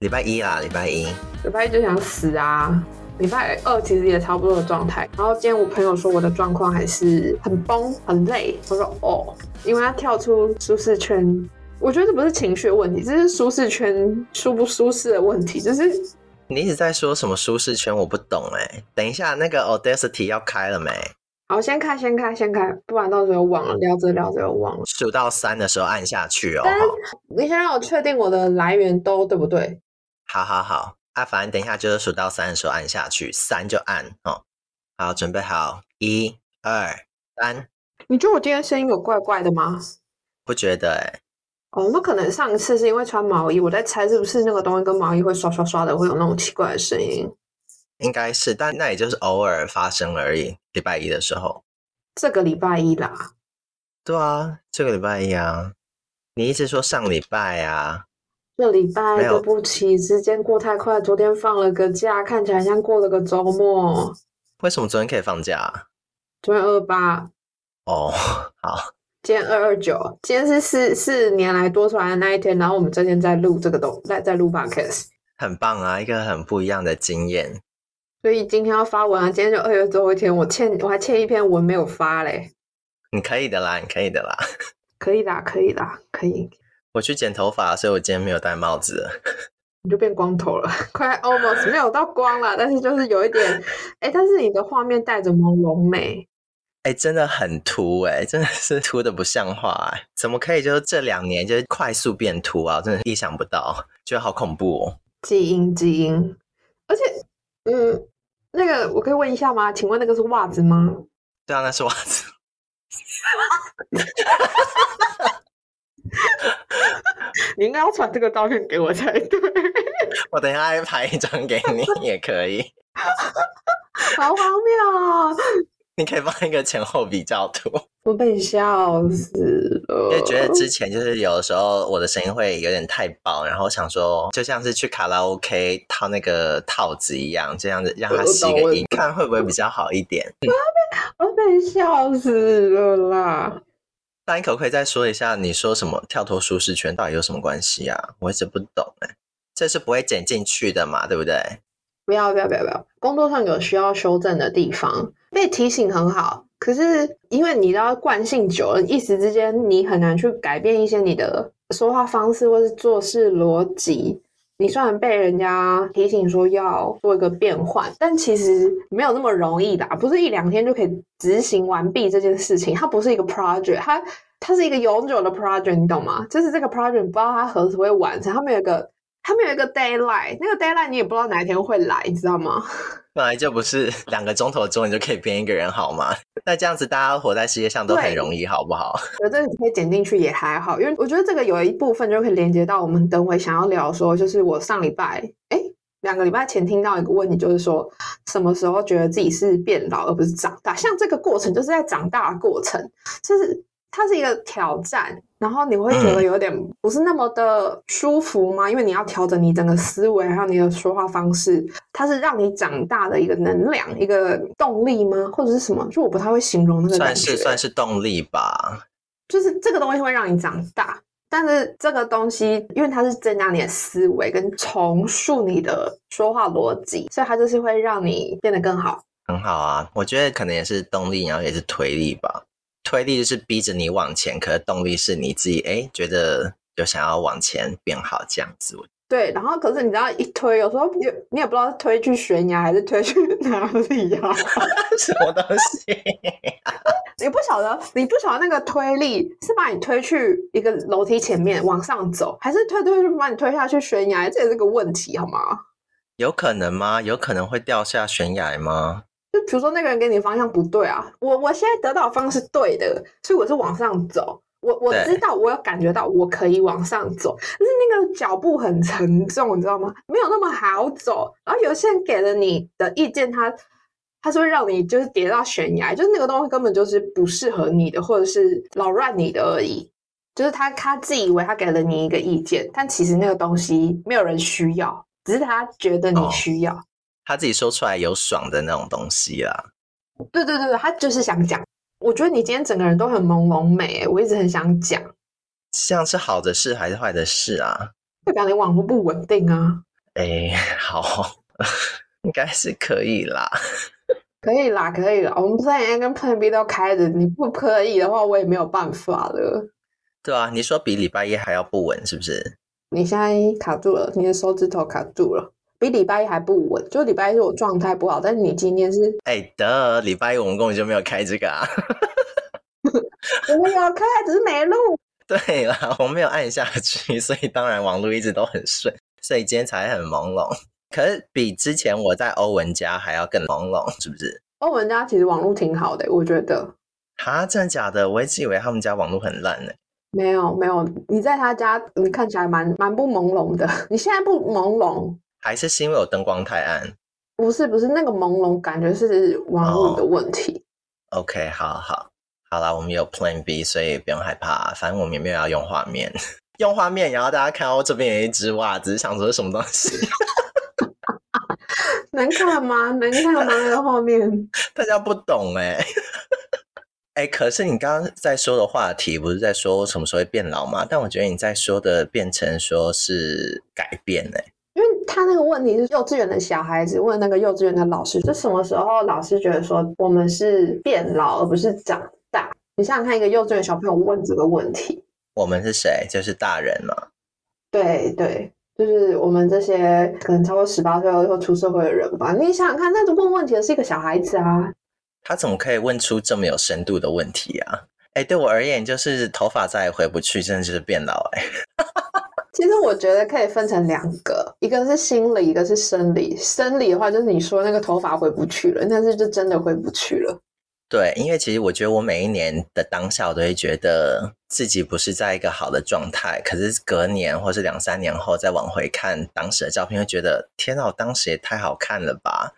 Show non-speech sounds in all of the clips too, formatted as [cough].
礼拜一啦，礼拜一，礼拜一就想死啊！礼拜二其实也差不多的状态。然后今天我朋友说我的状况还是很崩很累。我说哦，因为他跳出舒适圈，我觉得这不是情绪的问题，这是舒适圈舒不舒适的问题。就是你一直在说什么舒适圈，我不懂哎。等一下，那个 Audacity 要开了没？好，先开，先开，先开，不然到时候忘了，聊着聊着又忘了。数到三的时候按下去哦。但你先让我确定我的来源都对不对？好好好，啊，反正等一下就是数到三的时候按下去，三就按哦。好，准备好，一、二、三。你觉得我今天声音有怪怪的吗？不觉得哎、欸。哦，那可能上一次是因为穿毛衣，我在猜是不是那个东西跟毛衣会刷刷刷的，会有那种奇怪的声音。应该是，但那也就是偶尔发生而已。礼拜一的时候，这个礼拜一啦。对啊，这个礼拜一啊。你一直说上礼拜啊。这礼拜对不起，时间过太快。昨天放了个假，看起来像过了个周末。为什么昨天可以放假？昨天二八。哦，好。今天二二九，今天是四四年来多出来的那一天。然后我们这天在录这个东，在在录 podcast。很棒啊，一个很不一样的经验。所以今天要发文啊，今天就二月最后一天，我欠我还欠一篇文没有发嘞。你可以的啦，你可以的啦。[laughs] 可以啦，可以啦，可以。我去剪头发，所以我今天没有戴帽子。[laughs] 你就变光头了，[laughs] 快 almost 没有到光了，但是就是有一点，哎、欸，但是你的画面带着朦胧美，哎、欸，真的很秃哎、欸，真的是 [laughs] 秃的不像话哎、欸，怎么可以就是这两年就是快速变秃啊？真的意想不到，觉得好恐怖哦。基因基因，而且嗯，那个我可以问一下吗？请问那个是袜子吗？对啊，那是袜子。[laughs] 你应该要传这个照片给我才对。[laughs] 我等一下再拍一张给你也可以。[laughs] 好荒谬啊！你可以放一个前后比较图。我被笑死了。因为觉得之前就是有的时候我的声音会有点太爆，然后想说就像是去卡拉 OK 套那个套子一样，这样子让它吸个音，看会不会比较好一点。我被我被笑死了啦！那你可不可以再说一下，你说什么跳脱舒适圈到底有什么关系啊？我一直不懂哎，这是不会剪进去的嘛，对不对？不要不要不要不要！工作上有需要修正的地方，被提醒很好。可是因为你知道惯性久了，一时之间你很难去改变一些你的说话方式或是做事逻辑。你虽然被人家提醒说要做一个变换，但其实没有那么容易的，不是一两天就可以执行完毕这件事情。它不是一个 project，它它是一个永久的 project，你懂吗？就是这个 project 不知道它何时会完成，它没有一个它没有一个 deadline，那个 deadline 你也不知道哪一天会来，你知道吗？[laughs] 本来就不是两个钟头之后你就可以变一个人，好吗？[laughs] 那这样子大家活在世界上都很容易，好不好？[laughs] 我觉得这个你可以剪进去也还好，因为我觉得这个有一部分就可以连接到我们等会想要聊说，就是我上礼拜哎两个礼拜前听到一个问题，就是说什么时候觉得自己是变老而不是长大？像这个过程就是在长大的过程，就是。它是一个挑战，然后你会觉得有点不是那么的舒服吗？嗯、因为你要调整你整个思维，还有你的说话方式，它是让你长大的一个能量，一个动力吗？或者是什么？就我不太会形容那个感觉。算是算是动力吧。就是这个东西会让你长大，但是这个东西因为它是增加你的思维跟重塑你的说话逻辑，所以它就是会让你变得更好。很好啊，我觉得可能也是动力，然后也是推力吧。推力就是逼着你往前，可是动力是你自己哎，觉得有想要往前变好这样子。对，然后可是你知道一推，有时候你你也不知道是推去悬崖还是推去哪里呀、啊？[laughs] 什么东西？[laughs] 你不晓得，你不晓得那个推力是把你推去一个楼梯前面往上走，还是推推就把你推下去悬崖？这也是个问题，好吗？有可能吗？有可能会掉下悬崖吗？就比如说那个人给你方向不对啊，我我现在得到的方向是对的，所以我是往上走。我我知道，我有感觉到我可以往上走，但是那个脚步很沉重，你知道吗？没有那么好走。然后有些人给了你的意见，他他是会让你就是跌到悬崖，就是那个东西根本就是不适合你的，或者是扰乱你的而已。就是他他自以为他给了你一个意见，但其实那个东西没有人需要，只是他觉得你需要。哦他自己说出来有爽的那种东西啦，对对对，他就是想讲。我觉得你今天整个人都很朦胧美，我一直很想讲。像是好的事还是坏的事啊？代表你网络不稳定啊？哎，[laughs] 好，[laughs] 应该是可以啦。可以啦，可以啦。我们 Plan A 跟 Plan B 都开着，你不可以的话，我也没有办法了。对啊，你说比礼拜一还要不稳，是不是？你现在卡住了，你的手指头卡住了，比礼拜一还不稳。就礼拜一是我状态不好，但是你今天是……哎得，礼拜一我们根本就没有开这个啊。[laughs] 我们有开，只是没录。[laughs] 对啦，我没有按下去，所以当然网络一直都很顺，所以今天才很朦胧。可是比之前我在欧文家还要更朦胧，是不是？欧文家其实网络挺好的，我觉得。哈，真的假的？我一直以为他们家网络很烂呢。没有没有，你在他家，你看起来蛮蛮不朦胧的。[laughs] 你现在不朦胧，还是是因为我灯光太暗？不是不是，那个朦胧感觉是网络的问题。Oh, OK，好好好啦，我们有 Plan B，所以不用害怕，反正我们也没有要用画面，[laughs] 用画面，然后大家看到我这边有一只袜子，想说是什么东西。[laughs] 能看吗？能看吗？那个画面，[laughs] 大家不懂哎、欸，哎、欸，可是你刚刚在说的话题不是在说什么时候会变老吗？但我觉得你在说的变成说是改变哎、他那个问题是幼稚园的小孩子问那个幼稚园的老师，就什么时候老师觉得说我们是变老而不是长大？你想想看，一个幼稚园小朋友问这个问题，我们是谁？就是大人嘛。对对。就是我们这些可能超过十八岁后出社会的人吧，你想想看，那问问题的是一个小孩子啊，他怎么可以问出这么有深度的问题啊？哎，对我而言，就是头发再也回不去，真的就是变老哎。其实我觉得可以分成两个，一个是心理，一个是生理。生理的话，就是你说那个头发回不去了，但是就真的回不去了。对，因为其实我觉得我每一年的当下，我都会觉得自己不是在一个好的状态。可是隔年或是两三年后再往回看当时的照片，会觉得天哪，我当时也太好看了吧！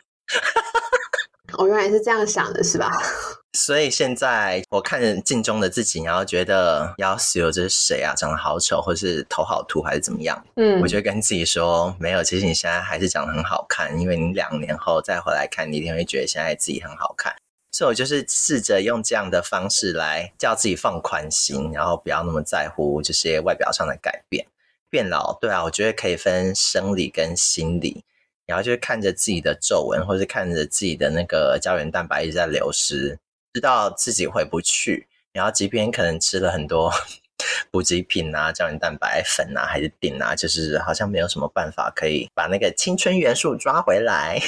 我原来是这样想的，是吧？[laughs] 所以现在我看着镜中的自己，然后觉得要死，这是谁啊？长得好丑，或是头好秃，还是怎么样？嗯，我就跟自己说，没有，其实你现在还是长得很好看，因为你两年后再回来看，你一定会觉得现在自己很好看。所以我就是试着用这样的方式来叫自己放宽心，然后不要那么在乎这些外表上的改变。变老，对啊，我觉得可以分生理跟心理。然后就是看着自己的皱纹，或是看着自己的那个胶原蛋白一直在流失，知道自己回不去。然后即便可能吃了很多 [laughs] 补给品啊、胶原蛋白粉啊，还是錠啊，就是好像没有什么办法可以把那个青春元素抓回来。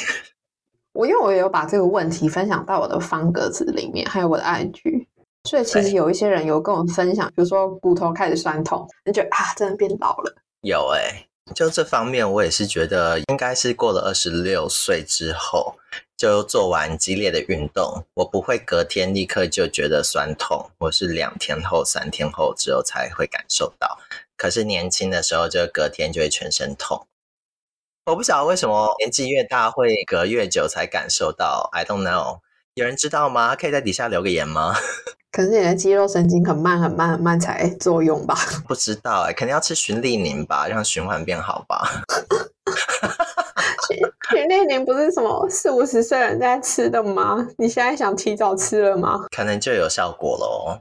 [laughs] 我因为我也有把这个问题分享到我的方格子里面，还有我的 IG，所以其实有一些人有跟我分享，比如说骨头开始酸痛，你觉得啊，真的变老了。有哎、欸，就这方面，我也是觉得应该是过了二十六岁之后，就做完激烈的运动，我不会隔天立刻就觉得酸痛，我是两天后、三天后之后才会感受到。可是年轻的时候，就隔天就会全身痛。我不晓得为什么年纪越大会隔越久才感受到，I don't know。有人知道吗？可以在底下留个言吗？可是你的肌肉神经很慢很慢很慢才作用吧？[laughs] 不知道哎、欸，肯定要吃循例宁吧，让循环变好吧。[laughs] 循利宁不是什么四五十岁人在吃的吗？你现在想提早吃了吗？可能就有效果喽。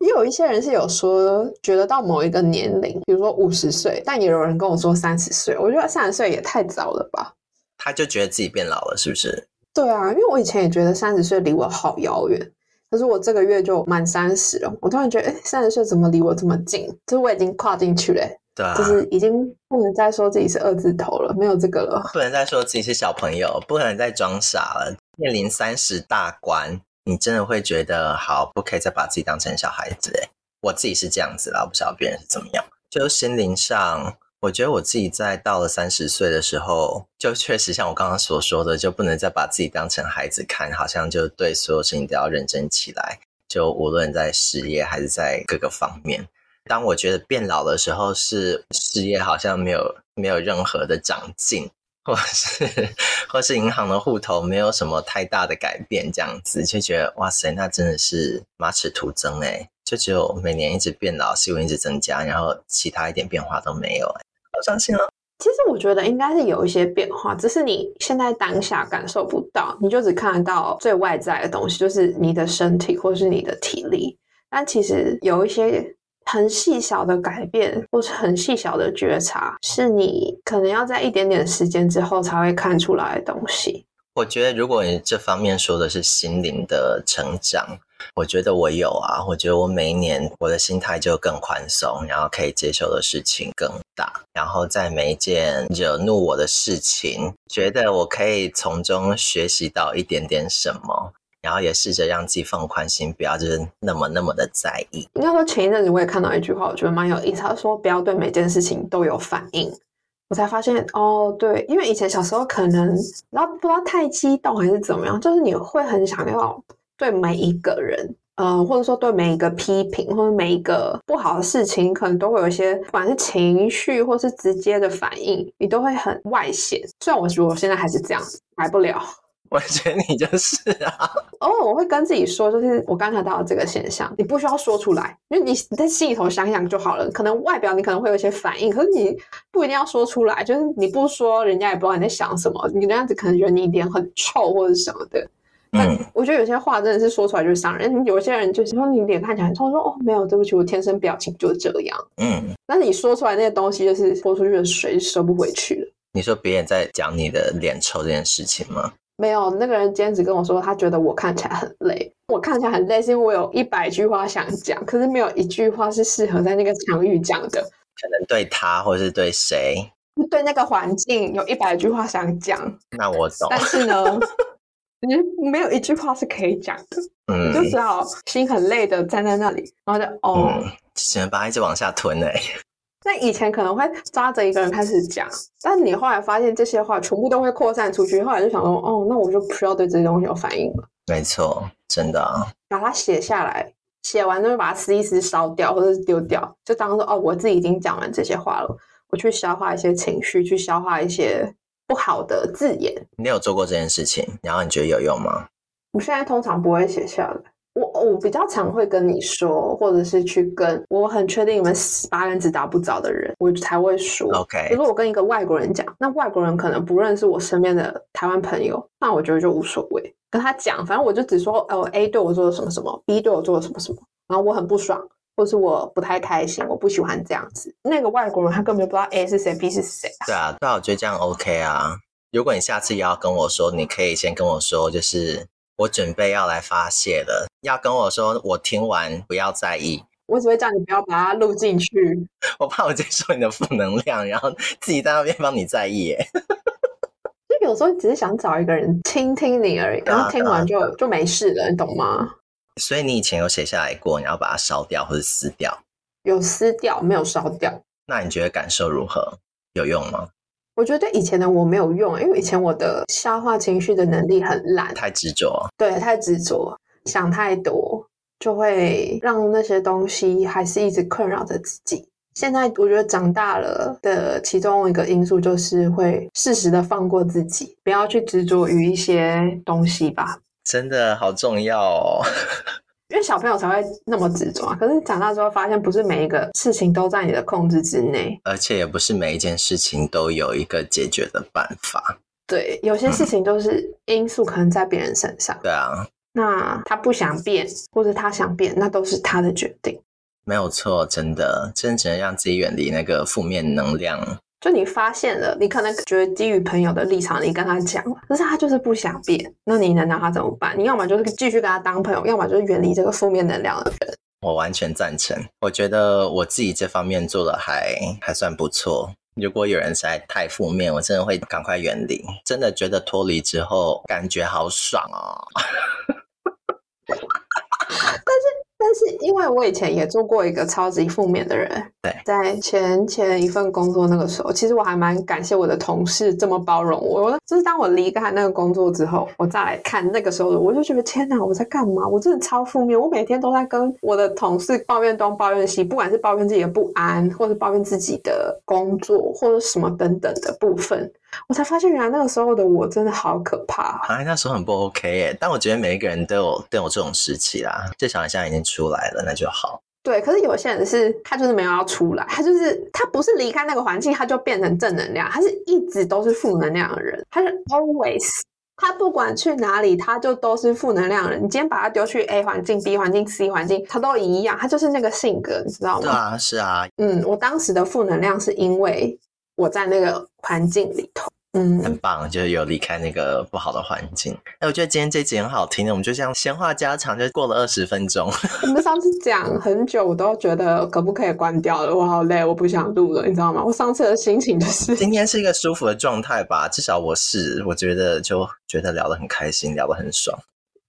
也有一些人是有说，觉得到某一个年龄，比如说五十岁，但也有人跟我说三十岁。我觉得三十岁也太早了吧？他就觉得自己变老了，是不是？对啊，因为我以前也觉得三十岁离我好遥远，可是我这个月就满三十了，我突然觉得，哎，三十岁怎么离我这么近？就是我已经跨进去了，对啊，就是已经不能再说自己是二字头了，没有这个了，不能再说自己是小朋友，不能再装傻了，面临三十大关。你真的会觉得好，不可以再把自己当成小孩子诶。我自己是这样子啦，我不知道别人是怎么样。就心灵上，我觉得我自己在到了三十岁的时候，就确实像我刚刚所说的，就不能再把自己当成孩子看，好像就对所有事情都要认真起来。就无论在事业还是在各个方面，当我觉得变老的时候，是事业好像没有没有任何的长进。或是或是银行的户头没有什么太大的改变，这样子就觉得哇塞，那真的是马齿徒增哎，就只有每年一直变老，细纹一直增加，然后其他一点变化都没有，好伤心啊！其实我觉得应该是有一些变化，只是你现在当下感受不到，你就只看得到最外在的东西，就是你的身体或是你的体力，但其实有一些很细小的改变，或是很细小的觉察，是你可能要在一点点时间之后才会看出来的东西。我觉得，如果你这方面说的是心灵的成长，我觉得我有啊。我觉得我每一年我的心态就更宽松，然后可以接受的事情更大，然后在每一件惹怒我的事情，觉得我可以从中学习到一点点什么，然后也试着让自己放宽心，不要就是那么那么的在意。应该说前一阵子我也看到一句话，我觉得蛮有意思，他说不要对每件事情都有反应。我才发现哦，对，因为以前小时候可能然后不知道太激动还是怎么样，就是你会很想要对每一个人，呃，或者说对每一个批评或者每一个不好的事情，可能都会有一些不管是情绪或是直接的反应，你都会很外显。虽然我觉得我现在还是这样子，改不了。[laughs] 我觉得你就是啊。[laughs] 哦，我会跟自己说，就是我刚才到的这个现象，你不需要说出来，因为你你在心里头想想就好了。可能外表你可能会有一些反应，可是你不一定要说出来。就是你不说，人家也不知道你在想什么。你那样子可能觉得你脸很臭或者什么的。嗯，我觉得有些话真的是说出来就是伤人。有些人就是说你脸看起来很臭，说哦没有，对不起，我天生表情就是这样。嗯，但是你说出来那些东西，就是泼出去的水收不回去了。你说别人在讲你的脸臭这件事情吗？没有，那个人今天只跟我说，他觉得我看起来很累。我看起来很累，是因为我有一百句话想讲，可是没有一句话是适合在那个场域讲的。可能对他，或是对谁？对那个环境，有一百句话想讲。那我懂。但是呢，[laughs] 你没有一句话是可以讲的。嗯，你就只好心很累的站在那里，然后就哦，嗯、只能把它一直往下吞哎。那以前可能会抓着一个人开始讲，但是你后来发现这些话全部都会扩散出去，后来就想说，哦，那我就不需要对这些东西有反应了。没错，真的啊。把它写下来，写完之后把它撕一撕、烧掉，或者是丢掉，就当做哦，我自己已经讲完这些话了，我去消化一些情绪，去消化一些不好的字眼。你有做过这件事情，然后你觉得有用吗？我现在通常不会写下来。我我比较常会跟你说，或者是去跟我很确定你们八竿子打不着的人，我才会说。OK，如果我跟一个外国人讲，那外国人可能不认识我身边的台湾朋友，那我觉得就无所谓。跟他讲，反正我就只说哦，A 对我做了什么什么，B 对我做了什么什么，然后我很不爽，或是我不太开心，我不喜欢这样子。那个外国人他根本就不知道 A 是谁，B 是谁啊。对啊，对啊，我觉得这样 OK 啊。如果你下次也要跟我说，你可以先跟我说，就是。我准备要来发泄了，要跟我说，我听完不要在意。我只会叫你不要把它录进去，[laughs] 我怕我接受你的负能量，然后自己在那边帮你在意。耶。[laughs] 就有时候只是想找一个人倾听你而已，然后听完就、啊、就没事了，你懂吗？所以你以前有写下来过，你要把它烧掉或者撕掉？有撕掉，没有烧掉。那你觉得感受如何？有用吗？我觉得对以前的我没有用，因为以前我的消化情绪的能力很烂，太执着。对，太执着，想太多，就会让那些东西还是一直困扰着自己。现在我觉得长大了的其中一个因素就是会适时的放过自己，不要去执着于一些东西吧。真的好重要哦。因为小朋友才会那么执着啊，可是长大之后发现，不是每一个事情都在你的控制之内，而且也不是每一件事情都有一个解决的办法。对，有些事情都是因素可能在别人身上。嗯、对啊，那他不想变，或者他想变，那都是他的决定。没有错，真的，真的只能让自己远离那个负面能量。就你发现了，你可能觉得基于朋友的立场，你跟他讲，可是他就是不想变，那你能拿他怎么办？你要么就是继续跟他当朋友，要么就是远离这个负面能量的人。我完全赞成，我觉得我自己这方面做的还还算不错。如果有人实在太负面，我真的会赶快远离。真的觉得脱离之后，感觉好爽哦。但是。因为我以前也做过一个超级负面的人，对，在前前一份工作那个时候，其实我还蛮感谢我的同事这么包容我。就是当我离开那个工作之后，我再来看那个时候的，我就觉得天哪，我在干嘛？我真的超负面，我每天都在跟我的同事抱怨东抱怨西，不管是抱怨自己的不安，或是抱怨自己的工作，或者什么等等的部分。我才发现，原来那个时候的我真的好可怕。哎，那时候很不 OK 耶。但我觉得每一个人都有都有这种时期啦。至少你现在已经出来了，那就好。对，可是有些人是，他就是没有要出来，他就是他不是离开那个环境，他就变成正能量，他是一直都是负能量的人，他是 always 他不管去哪里，他就都是负能量的人。你今天把他丢去 A 环境、B 环境、C 环境，他都一样，他就是那个性格，你知道吗？对啊，是啊。嗯，我当时的负能量是因为我在那个环境里头。嗯，很棒，就是有离开那个不好的环境。哎，我觉得今天这集很好听，我们就这样闲话家常，就过了二十分钟。[laughs] 我们上次讲很久，我都觉得可不可以关掉了？我好累，我不想录了，你知道吗？我上次的心情就是 [laughs] 今天是一个舒服的状态吧，至少我是，我觉得就觉得聊得很开心，聊得很爽。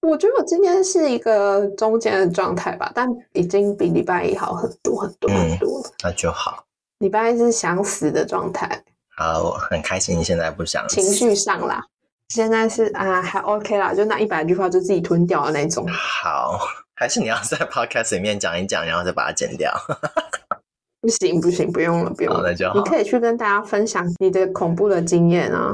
我觉得我今天是一个中间的状态吧，但已经比礼拜一好很多很多很多了。嗯，那就好。礼拜一是想死的状态。好，我很开心现在不想情绪上啦，现在是啊还 OK 啦，就那一百句话就自己吞掉的那种。[laughs] 好，还是你要在 Podcast 里面讲一讲，然后再把它剪掉。不行不行，不用了不用了，那就好。你可以去跟大家分享你的恐怖的经验啊。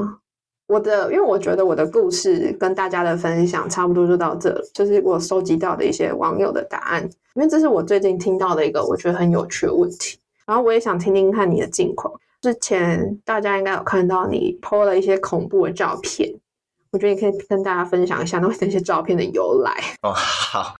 我的，因为我觉得我的故事跟大家的分享差不多就到这了，就是我收集到的一些网友的答案，因为这是我最近听到的一个我觉得很有趣的问题，然后我也想听听看你的近况。之前大家应该有看到你 po 了一些恐怖的照片，我觉得你可以跟大家分享一下那那些照片的由来。哦，[laughs] 好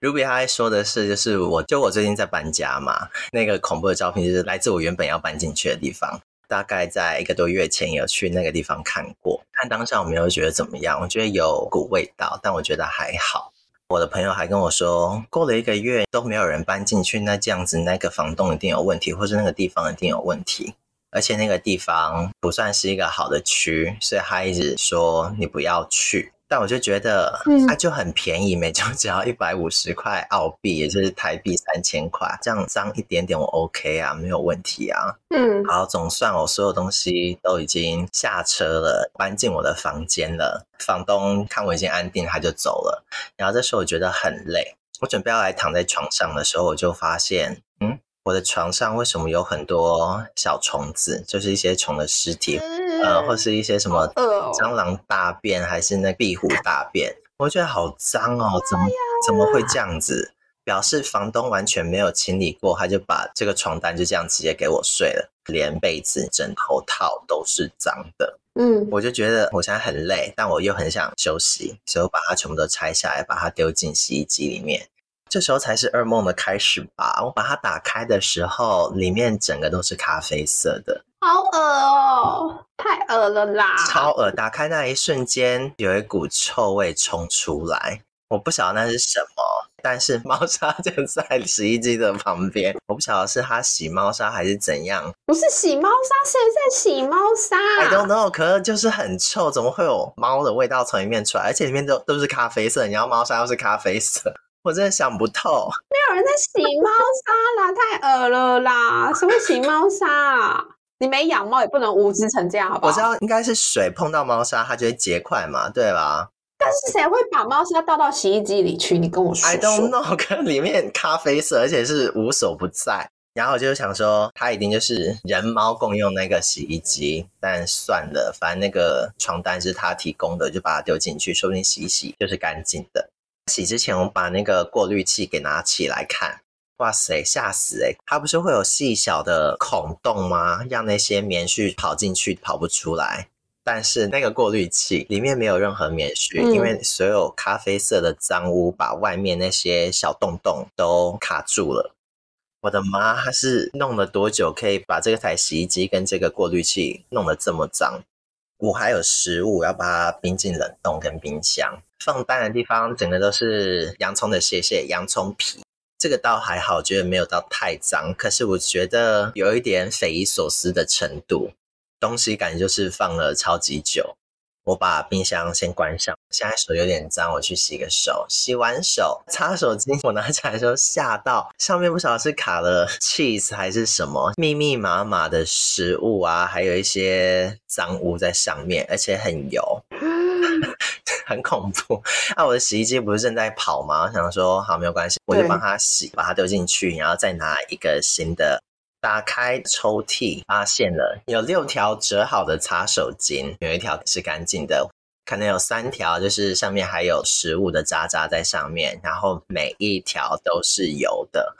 ，Ruby 他说的是，就是我就我最近在搬家嘛，那个恐怖的照片就是来自我原本要搬进去的地方，大概在一个多月前有去那个地方看过，看当下我没有觉得怎么样，我觉得有股味道，但我觉得还好。我的朋友还跟我说，过了一个月都没有人搬进去，那这样子那个房东一定有问题，或是那个地方一定有问题。而且那个地方不算是一个好的区，所以他一直说你不要去。但我就觉得，它就很便宜，每周只要一百五十块澳币，也就是台币三千块，这样脏一点点我 OK 啊，没有问题啊。嗯，好，总算我所有东西都已经下车了，搬进我的房间了。房东看我已经安定，他就走了。然后这时候我觉得很累，我准备要来躺在床上的时候，我就发现，嗯。我的床上为什么有很多小虫子？就是一些虫的尸体，呃，或是一些什么蟑螂大便，还是那壁虎大便？我觉得好脏哦，怎么怎么会这样子？表示房东完全没有清理过，他就把这个床单就这样直接给我睡了，连被子、枕头套都是脏的。嗯，我就觉得我现在很累，但我又很想休息，所以我把它全部都拆下来，把它丢进洗衣机里面。这时候才是噩梦的开始吧。我把它打开的时候，里面整个都是咖啡色的，好恶哦，太恶了啦！超恶！打开那一瞬间，有一股臭味冲出来，我不晓得那是什么，但是猫砂就在洗衣机的旁边，我不晓得是它洗猫砂还是怎样。不是洗猫砂，谁在洗猫砂？I don't know，可是就是很臭，怎么会有猫的味道从里面出来？而且里面都都是咖啡色，你要猫砂又是咖啡色。[laughs] 我真的想不透，没有人在洗猫砂啦，太恶了啦！谁会洗猫砂啊？你没养猫也不能无知成这样，好不好？我知道应该是水碰到猫砂，它就会结块嘛，对吧？但是谁会把猫砂倒到洗衣机里去？你跟我说，说。I don't know，可里面咖啡色，而且是无所不在。然后我就想说，它一定就是人猫共用那个洗衣机，但算了，反正那个床单是他提供的，就把它丢进去，说不定洗一洗就是干净的。洗之前，我把那个过滤器给拿起来看，哇塞，吓死欸！它不是会有细小的孔洞吗？让那些棉絮跑进去，跑不出来。但是那个过滤器里面没有任何棉絮，嗯，因为所有咖啡色的脏污把外面那些小洞洞都卡住了。我的妈，它是弄了多久可以把这台洗衣机跟这个过滤器弄得这么脏？我还有食物要把它冰进冷冻跟冰箱。放蛋的地方，整个都是洋葱的屑屑、洋葱皮。这个倒还好，觉得没有到太脏。可是我觉得有一点匪夷所思的程度，东西感觉就是放了超级久。我把冰箱先关上，现在手有点脏，我去洗个手。洗完手，擦手巾，我拿起来的时候吓到，上面不晓得是卡了 cheese 还是什么，密密麻麻的食物啊，还有一些脏污在上面，而且很油。很恐怖 [laughs] 啊！我的洗衣机不是正在跑吗？我想说好，没有关系，我就帮它洗，把它丢进去，然后再拿一个新的。打开抽屉，发现了有六条折好的擦手巾，有一条是干净的，可能有三条就是上面还有食物的渣渣在上面，然后每一条都是油的。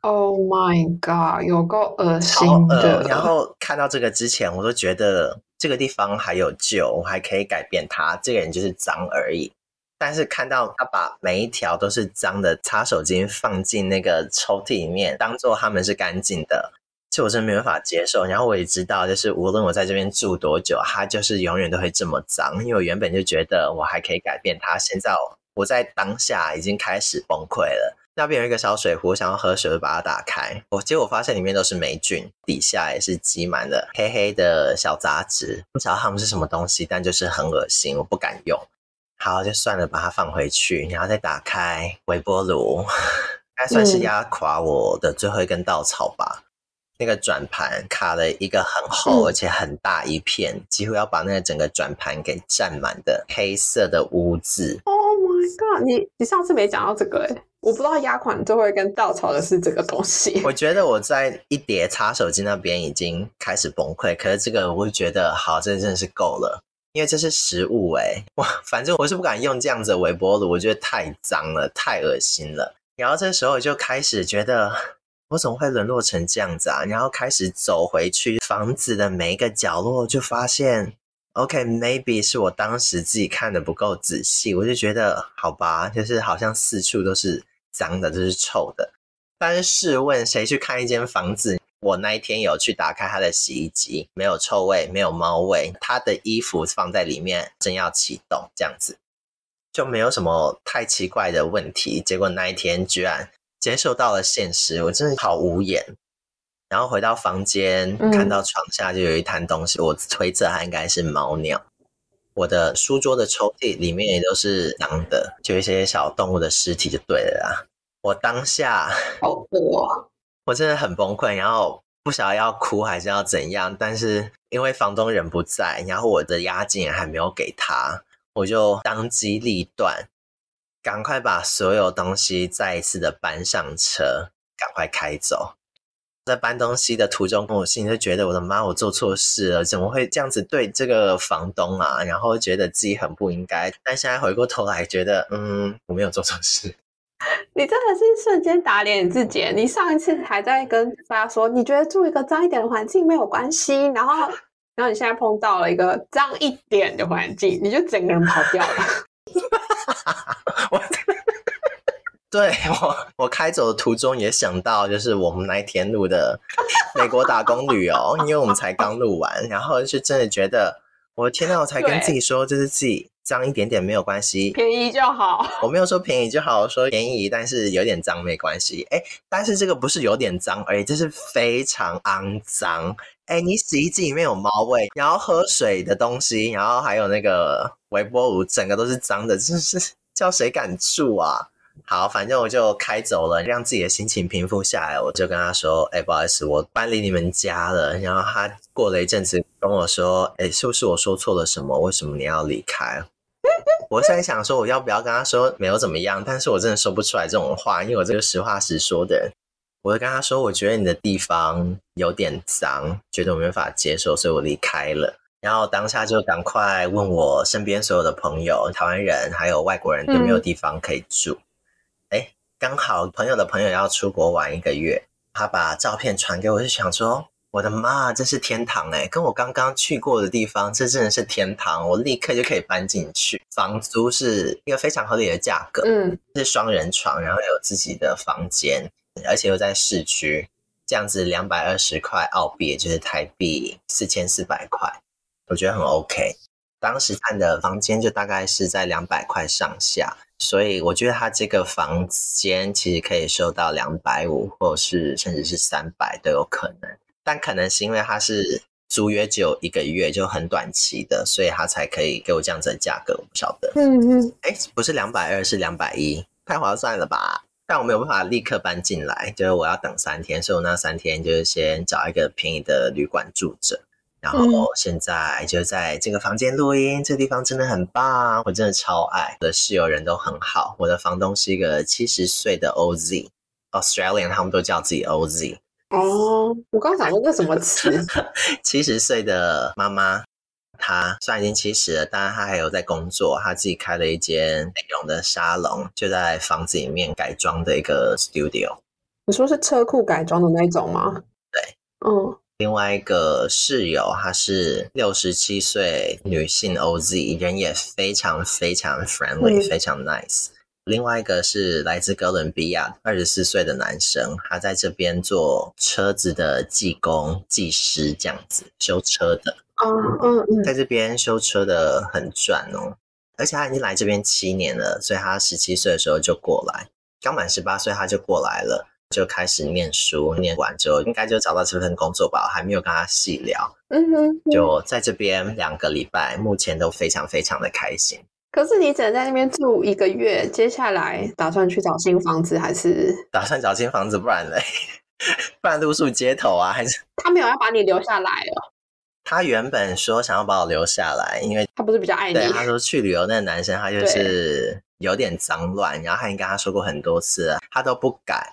Oh my god！有够恶心的。然后看到这个之前，我都觉得。这个地方还有救，我还可以改变它。这个人就是脏而已。但是看到他把每一条都是脏的擦手巾放进那个抽屉里面，当做他们是干净的，就我真没办法接受。然后我也知道，就是无论我在这边住多久，他就是永远都会这么脏。因为我原本就觉得我还可以改变他，现在我在当下已经开始崩溃了。那边有一个小水壶，想要喝水，就把它打开。我结果发现里面都是霉菌，底下也是积满了黑黑的小杂质，不知道它们是什么东西，但就是很恶心，我不敢用。好，就算了，把它放回去，然后再打开微波炉，该算是压垮我的最后一根稻草吧。嗯、那个转盘卡了一个很厚而且很大一片，嗯、几乎要把那个整个转盘给占满的黑色的污渍。Oh 你你上次没讲到这个诶，我不知道压款最后一根稻草的是这个东西。我觉得我在一叠擦手机那边已经开始崩溃，可是这个我会觉得好，这真的是够了。因为这是食物哎，我反正我是不敢用这样子的微波炉，我觉得太脏了，太恶心了。然后这时候我就开始觉得，我怎么会沦落成这样子啊？然后开始走回去房子的每一个角落，就发现，OK，maybe 是我当时自己看的不够仔细，我就觉得好吧，就是好像四处都是脏的，都是臭的。但是试问，谁去看一间房子？我那一天有去打开他的洗衣机，没有臭味，没有猫味，他的衣服放在里面，正要启动，这样子就没有什么太奇怪的问题。结果那一天居然接受到了现实，我真的好无言。然后回到房间，看到床下就有一滩东西，嗯、我推测它应该是猫尿。我的书桌的抽屉里面也都是脏的，就一些小动物的尸体就对了啦。我当下好多。我真的很崩溃，然后不晓得要哭还是要怎样，但是因为房东人不在，然后我的押金也还没有给他，我就当机立断，赶快把所有东西再一次的搬上车，赶快开走。在搬东西的途中，我心里就觉得我的妈，我做错事了，怎么会这样子对这个房东啊？然后觉得自己很不应该，但现在回过头来觉得，嗯，我没有做错事。[laughs] 你真的是瞬间打脸你自己。你上一次还在跟大家说，你觉得住一个脏一点的环境没有关系，然后，然后你现在碰到了一个脏一点的环境，你就整个人跑掉了。我，[laughs] [laughs] 对我，[laughs] 我开走的途中也想到，就是我们那一天录的 [laughs] 美国打工旅游，因为我们才刚录完，然后就真的觉得，我的天哪，我才跟自己说，就是自己。脏一点点没有关系，便宜就好。我没有说便宜就好，我说便宜，但是有点脏没关系。哎，但是这个不是有点脏而已，这是非常肮脏。哎，你洗衣机里面有猫味，然后喝水的东西，然后还有那个微波炉，整个都是脏的，真是叫谁敢住啊？好，反正我就开走了，让自己的心情平复下来。我就跟他说：“哎，不好意思，我搬离你们家了。”然后他过了一阵子跟我说：“哎，是不是我说错了什么？为什么你要离开？”我现在想说，我要不要跟他说没有怎么样？但是我真的说不出来这种话，因为我这个实话实说的人。我就跟他说，我觉得你的地方有点脏，觉得我没法接受，所以我离开了。然后当下就赶快问我身边所有的朋友，台湾人还有外国人有没有地方可以住。刚好朋友的朋友要出国玩一个月，他把照片传给我，就想说。我的妈，这是天堂哎！跟我刚刚去过的地方，这真的是天堂。我立刻就可以搬进去，房租是一个非常合理的价格，嗯，是双人床，然后有自己的房间，而且又在市区，这样子两百二十块澳币，也就是台币四千四百块，我觉得很 OK。当时看的房间就大概是在两百块上下，所以我觉得他这个房间其实可以收到两百五，或者是甚至是三百都有可能。但可能是因为他是租约只有一个月，就很短期的，所以他才可以给我这样子的价格。我不晓得，嗯嗯，哎，不是两百二，是两百一，太划算了吧？但我没有办法立刻搬进来，就是我要等三天，所以我那三天就是先找一个便宜的旅馆住着，然后现在就在这个房间录音。这个地方真的很棒，我真的超爱。我的室友人都很好，我的房东是一个七十岁的 OZ Australian，他们都叫自己 OZ。哦，我刚刚想说那什么词？[laughs] 七十岁的妈妈，她虽然已经七十了，但是她还有在工作。她自己开了一间美容的沙龙，就在房子里面改装的一个 studio。你说是车库改装的那种吗？对，嗯，另外一个室友，她是六十七岁女性 OZ，人也非常非常 friendly，、嗯、非常 nice。另外一个是来自哥伦比亚二十四岁的男生，他在这边做车子的技工、技师这样子修车的。哦嗯嗯，在这边修车的很赚哦，而且他已经来这边七年了，所以他十七岁的时候就过来，刚满十八岁他就过来了。就开始念书，念完之后应该就找到这份工作吧，我还没有跟他细聊。嗯哼，就在这边两个礼拜，目前都非常非常的开心。可是你只能在那边住一个月，接下来打算去找新房子还是？打算找新房子，不然嘞？[laughs] 不然露宿街头啊？还是？[laughs] 他没有要把你留下来哦？他原本说想要把我留下来，因为他不是比较爱你。对，他说去旅游那个男生他就是有点脏乱，然后他已经跟他说过很多次了，他都不改。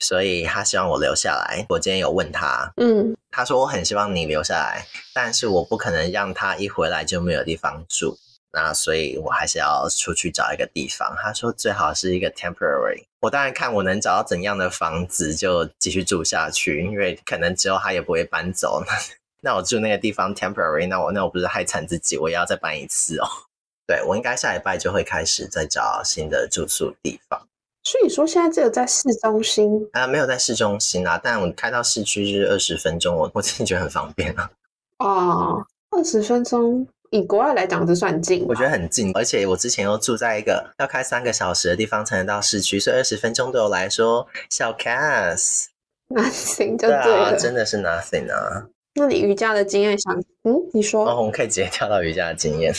所以他希望我留下来。我今天有问他，嗯，他说我很希望你留下来，但是我不可能让他一回来就没有地方住。那所以我还是要出去找一个地方。他说最好是一个 temporary。我当然看我能找到怎样的房子就继续住下去，因为可能之后他也不会搬走。那 [laughs] 那我住那个地方 temporary，那我那我不是害惨自己？我也要再搬一次哦。[laughs] 对，我应该下礼拜就会开始再找新的住宿地方。所以说现在这个在市中心啊，没有在市中心啊，但我开到市区就是二十分钟，我我自己觉得很方便啊。哦，二十分钟以国外来讲就算近，我觉得很近，而且我之前又住在一个要开三个小时的地方才能到市区，所以二十分钟对我来说小 case，nothing [laughs] 就对了，对啊，真的是 nothing 啊。那你瑜伽的经验想，嗯，你说，哦，我们可以直接跳到瑜伽的经验。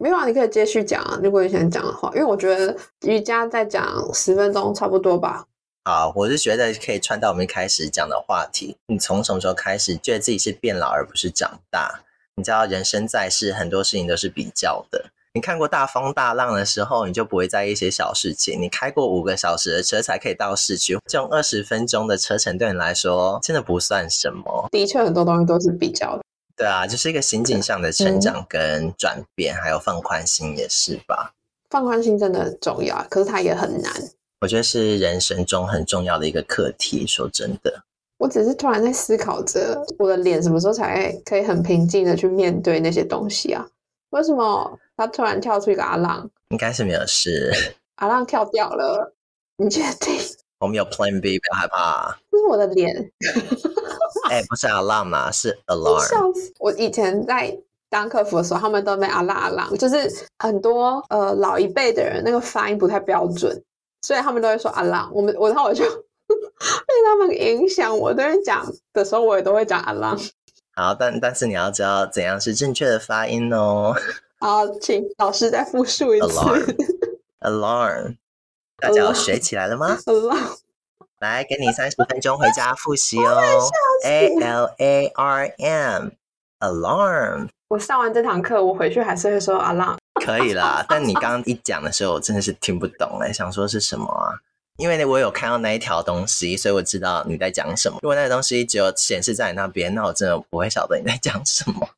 没有啊，你可以继续讲啊。如果你想讲的话，因为我觉得瑜伽再讲十分钟差不多吧。好，我是觉得可以串到我们一开始讲的话题。你从什么时候开始觉得自己是变老而不是长大？你知道人生在世，很多事情都是比较的。你看过大风大浪的时候，你就不会在意一些小事情。你开过五个小时的车才可以到市区，这种二十分钟的车程对你来说真的不算什么。的确，很多东西都是比较的。对啊，就是一个心境上的成长跟转变，嗯、还有放宽心也是吧。放宽心真的很重要，可是它也很难。我觉得是人生中很重要的一个课题。说真的，我只是突然在思考着，我的脸什么时候才可以很平静的去面对那些东西啊？为什么他突然跳出一个阿浪？应该是没有事。阿浪跳掉了，你确定？我们有 Plan B，不要害怕。这是我的脸。[laughs] 哎、欸，不是 alarm 嘛，是 alarm。笑死！我以前在当客服的时候，他们都没阿浪阿浪，就是很多呃老一辈的人那个发音不太标准，所以他们都会说阿浪。我们我然后我就 [laughs] 被他们影响，我对人讲的时候，我也都会讲阿浪。好，但但是你要知道怎样是正确的发音哦。好，请老师再复述一次。alarm，alarm，大家要学起来了吗？alarm。来，给你三十分钟回家复习哦。A L A R M，alarm。我上完这堂课，我回去还是会说 alarm。可以啦，[laughs] 但你刚刚一讲的时候，我真的是听不懂哎，想说是什么啊？因为呢，我有看到那一条东西，所以我知道你在讲什么。如果那个东西只有显示在你那边，那我真的不会晓得你在讲什么。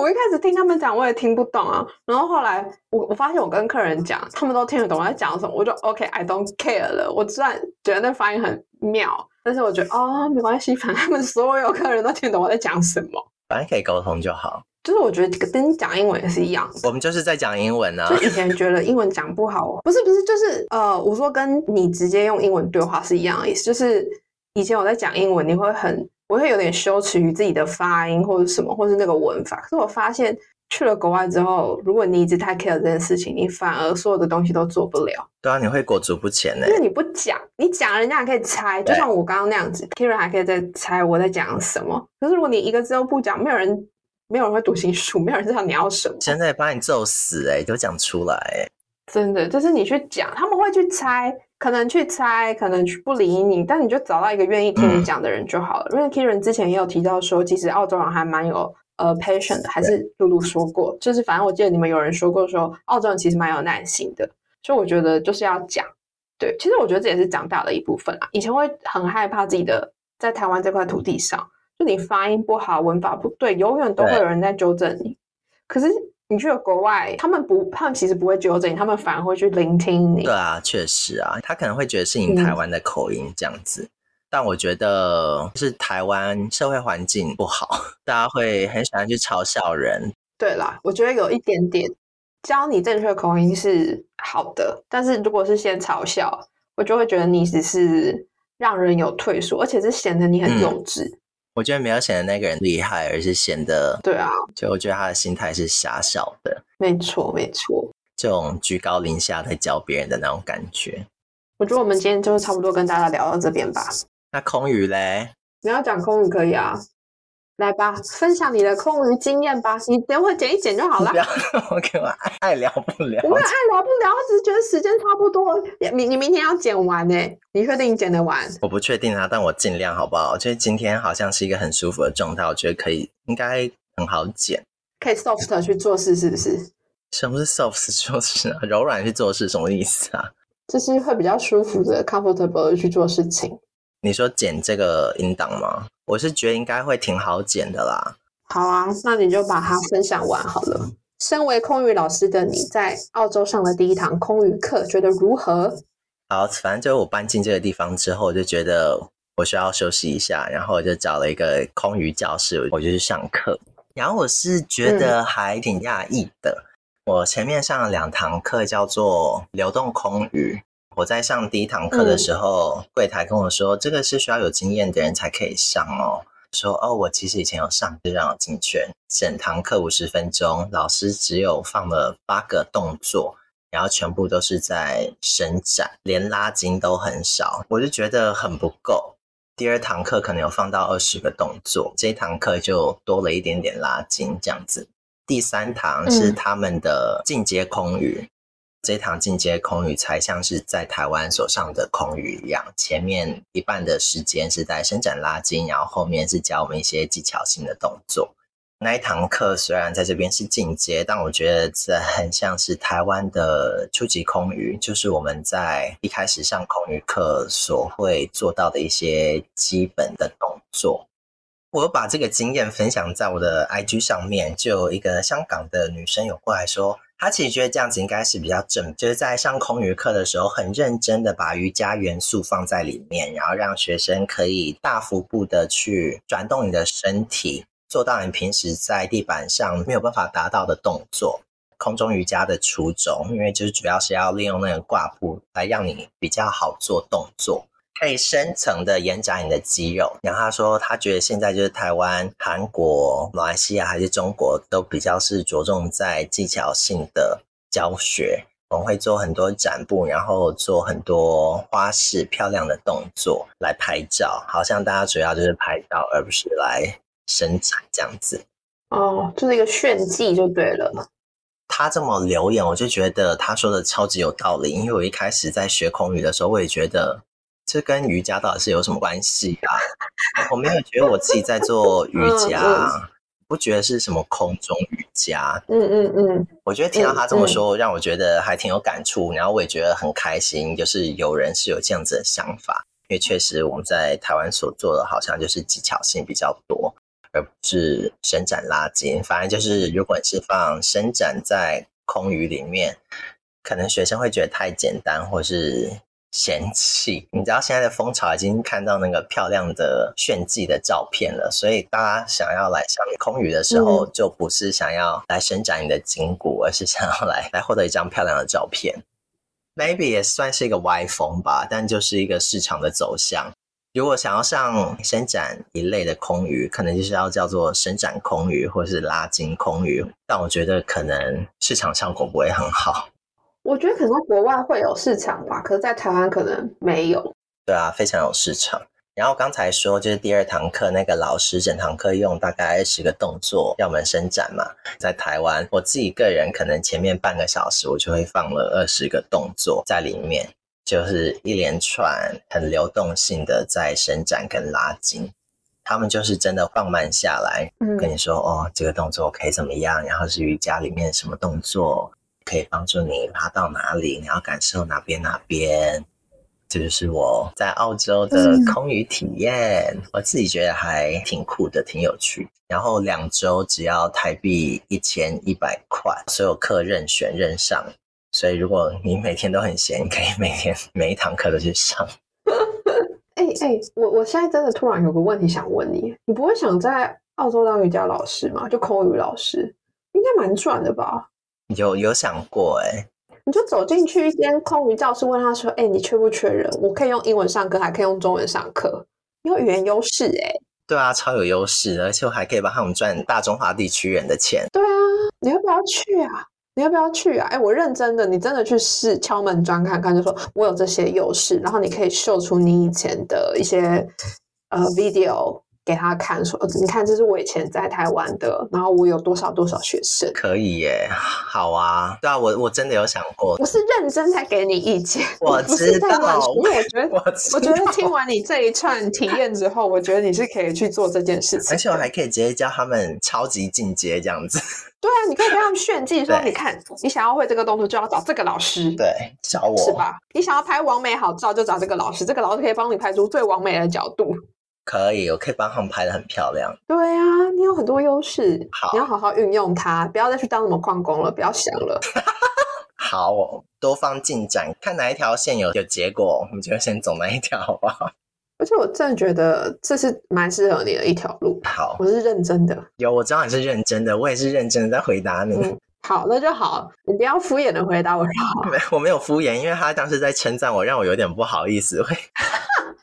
我一开始听他们讲，我也听不懂啊。然后后来我我发现我跟客人讲，他们都听得懂我在讲什么，我就 OK，I don't care 了。我虽然觉得那发音很妙，但是我觉得哦，没关系，反正他们所有客人都听得懂我在讲什么。反正可以沟通就好。就是我觉得跟你讲英文也是一样。我们就是在讲英文啊。就以前觉得英文讲不好，不是不是，就是呃，我说跟你直接用英文对话是一样的意思。就是以前我在讲英文，你会很。我会有点羞耻于自己的发音或者什么，或是那个文法。可是我发现去了国外之后，如果你一直太 care 这件事情，你反而所有的东西都做不了。对啊，你会裹足不前呢。因为你不讲，你讲人家还可以猜，就像我刚刚那样子，Keiran 还可以再猜我在讲什么。可是如果你一个字都不讲，没有人，没有人会读心术，[laughs] 没有人知道你要什么。现在把你揍死哎，都讲出来哎。真的，就是你去讲，他们会去猜。可能去猜，可能去不理你，但你就找到一个愿意听你讲的人就好了。嗯、因为 Keiran 之前也有提到说，其实澳洲人还蛮有呃 patient 的，还是露露说过，就是反正我记得你们有人说过说，澳洲人其实蛮有耐心的。所以我觉得就是要讲，对，其实我觉得这也是长大的一部分啊。以前会很害怕自己的在台湾这块土地上，就你发音不好，文法不对，永远都会有人在纠正你。可是。你去了国外，他们不，他们其实不会纠正你，他们反而会去聆听你。对啊，确实啊，他可能会觉得是你台湾的口音这样子，嗯、但我觉得是台湾社会环境不好，大家会很喜欢去嘲笑人。对啦，我觉得有一点点教你正确口音是好的，但是如果是先嘲笑，我就会觉得你只是让人有退缩，而且是显得你很幼稚。嗯我觉得没有显得那个人厉害，而是显得对啊，就我觉得他的心态是狭小的，没错没错，这种居高临下在教别人的那种感觉。我觉得我们今天就差不多跟大家聊到这边吧。那空语嘞？你要讲空语可以啊。来吧，分享你的空余经验吧。你等会剪一剪就好了。不要，[laughs] 我跟我爱聊不聊。我们爱聊不聊，我只是觉得时间差不多。你你明天要剪完呢？你确定你剪得完？我不确定啊，但我尽量好不好？我觉得今天好像是一个很舒服的状态，我觉得可以，应该很好剪。可以 soft 去做事是不是？什么是 soft 做事啊？[laughs] 柔软去做事什么意思啊？就是会比较舒服的，comfortable 的去做事情。你说剪这个音档吗？我是觉得应该会挺好剪的啦。好啊，那你就把它分享完好了。身为空鱼老师的你在澳洲上的第一堂空鱼课，觉得如何？好，反正就是我搬进这个地方之后，我就觉得我需要休息一下，然后我就找了一个空余教室，我就去上课。然后我是觉得还挺讶异的。嗯、我前面上了两堂课，叫做流动空鱼。我在上第一堂课的时候，柜台跟我说：“这个是需要有经验的人才可以上哦。”说：“哦，我其实以前有上，就让我进去。整堂课五十分钟，老师只有放了八个动作，然后全部都是在伸展，连拉筋都很少，我就觉得很不够。第二堂课可能有放到二十个动作，这一堂课就多了一点点拉筋这样子。第三堂是他们的进阶空鱼。”这堂进阶空鱼才像是在台湾所上的空鱼一样，前面一半的时间是在伸展拉筋，然后后面是教我们一些技巧性的动作。那一堂课虽然在这边是进阶，但我觉得这很像是台湾的初级空鱼，就是我们在一开始上空鱼课所会做到的一些基本的动作。我把这个经验分享在我的 IG 上面，就有一个香港的女生有过来说。他其实觉得这样子应该是比较正，就是在上空瑜课的时候，很认真的把瑜伽元素放在里面，然后让学生可以大幅度的去转动你的身体，做到你平时在地板上没有办法达到的动作。空中瑜伽的初衷，因为就是主要是要利用那个挂布来让你比较好做动作。可以深层的延展你的肌肉。然后他说，他觉得现在就是台湾、韩国、马来西亚还是中国，都比较是着重在技巧性的教学。我们会做很多展布，然后做很多花式漂亮的动作来拍照。好像大家主要就是拍照，而不是来生产这样子。哦，就是一个炫技就对了。他这么留言，我就觉得他说的超级有道理。因为我一开始在学空语的时候，我也觉得。这跟瑜伽到底是有什么关系啊？我没有觉得我自己在做瑜伽，嗯嗯、不觉得是什么空中瑜伽。嗯嗯嗯，我觉得听到他这么说，让我觉得还挺有感触，然后我也觉得很开心，就是有人是有这样子的想法。因为确实我们在台湾所做的，好像就是技巧性比较多，而不是伸展拉筋。反正就是，如果你是放伸展在空余里面，可能学生会觉得太简单，或是。嫌弃，你知道现在的风潮已经看到那个漂亮的炫技的照片了，所以大家想要来上空余的时候，就不是想要来伸展你的筋骨，而是想要来来获得一张漂亮的照片。Maybe 也算是一个歪风吧，但就是一个市场的走向。如果想要上伸展一类的空余，可能就是要叫做伸展空余或是拉筋空余，但我觉得可能市场效果不会很好。我觉得可能国外会有市场吧，可是在台湾可能没有。对啊，非常有市场。然后刚才说，就是第二堂课那个老师整堂课用大概十个动作要我们伸展嘛。在台湾，我自己个人可能前面半个小时我就会放了二十个动作在里面，就是一连串很流动性的在伸展跟拉筋。他们就是真的放慢下来，嗯，跟你说哦，这个动作可以怎么样，然后是瑜伽里面什么动作。可以帮助你爬到哪里，你要感受哪边哪边，这就是我在澳洲的空余体验。嗯、我自己觉得还挺酷的，挺有趣。然后两周只要台币一千一百块，所有课任选任上。所以如果你每天都很闲，你可以每天每一堂课都去上。哎、哎、欸、哎、欸，我我现在真的突然有个问题想问你，你不会想在澳洲当瑜伽老师吗？就空余老师，应该蛮赚的吧？有有想过哎、欸，你就走进去一间空余教室，问他说：“哎、欸，你缺不缺人？我可以用英文上课，还可以用中文上课，你有语言优势哎。”对啊，超有优势，而且我还可以帮他们赚大中华地区人的钱。对啊，你要不要去啊？你要不要去啊？哎，我认真的，你真的去试敲门砖看看，就说我有这些优势，然后你可以秀出你以前的一些呃 video。给他看，说：“你看，这是我以前在台湾的，然后我有多少多少学生。”可以耶，好啊，对啊，我我真的有想过，我是认真在给你意见，[laughs] 我知道，因为我觉得，我，我觉得听完你这一串体验之后，我觉得你是可以去做这件事情，而且我还可以直接教他们超级进阶这样子。对啊，你可以跟他们炫技说：“你看，你想要会这个动作，就要找这个老师，对，找我是吧？你想要拍完美好照，就找这个老师，这个老师可以帮你拍出最完美的角度。”可以，我可以帮他们拍的很漂亮。对啊，你有很多优势，好，你要好好运用它，不要再去当什么矿工了，不要想了。[laughs] 好，多方进展，看哪一条线有有结果，我们就先走哪一条，好不好？而且我真的觉得这是蛮适合你的一条路。好，我是认真的。有，我知道你是认真的，我也是认真的在回答你。嗯，[laughs] 好，那就好，你不要敷衍的回答我就好。没，我没有敷衍，因为他当时在称赞我，让我有点不好意思。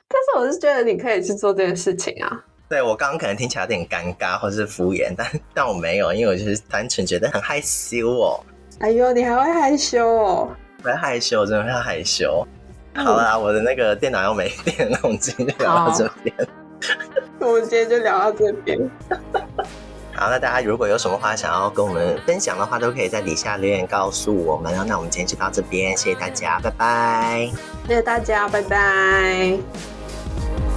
会。但是我是觉得你可以去做这件事情啊。对，我刚刚可能听起来有点尴尬或是敷衍，但但我没有，因为我就是单纯觉得很害羞哦。哎呦，你还会害羞哦？会害羞，真的会害羞。嗯、好啦，我的那个电脑又没电，那我们今天就聊到这边。我们今天就聊到这边。好，那大家如果有什么话想要跟我们分享的话，都可以在底下留言告诉我们。那我们今天就到这边，谢谢大家，拜拜。谢谢大家，拜拜。Thank you.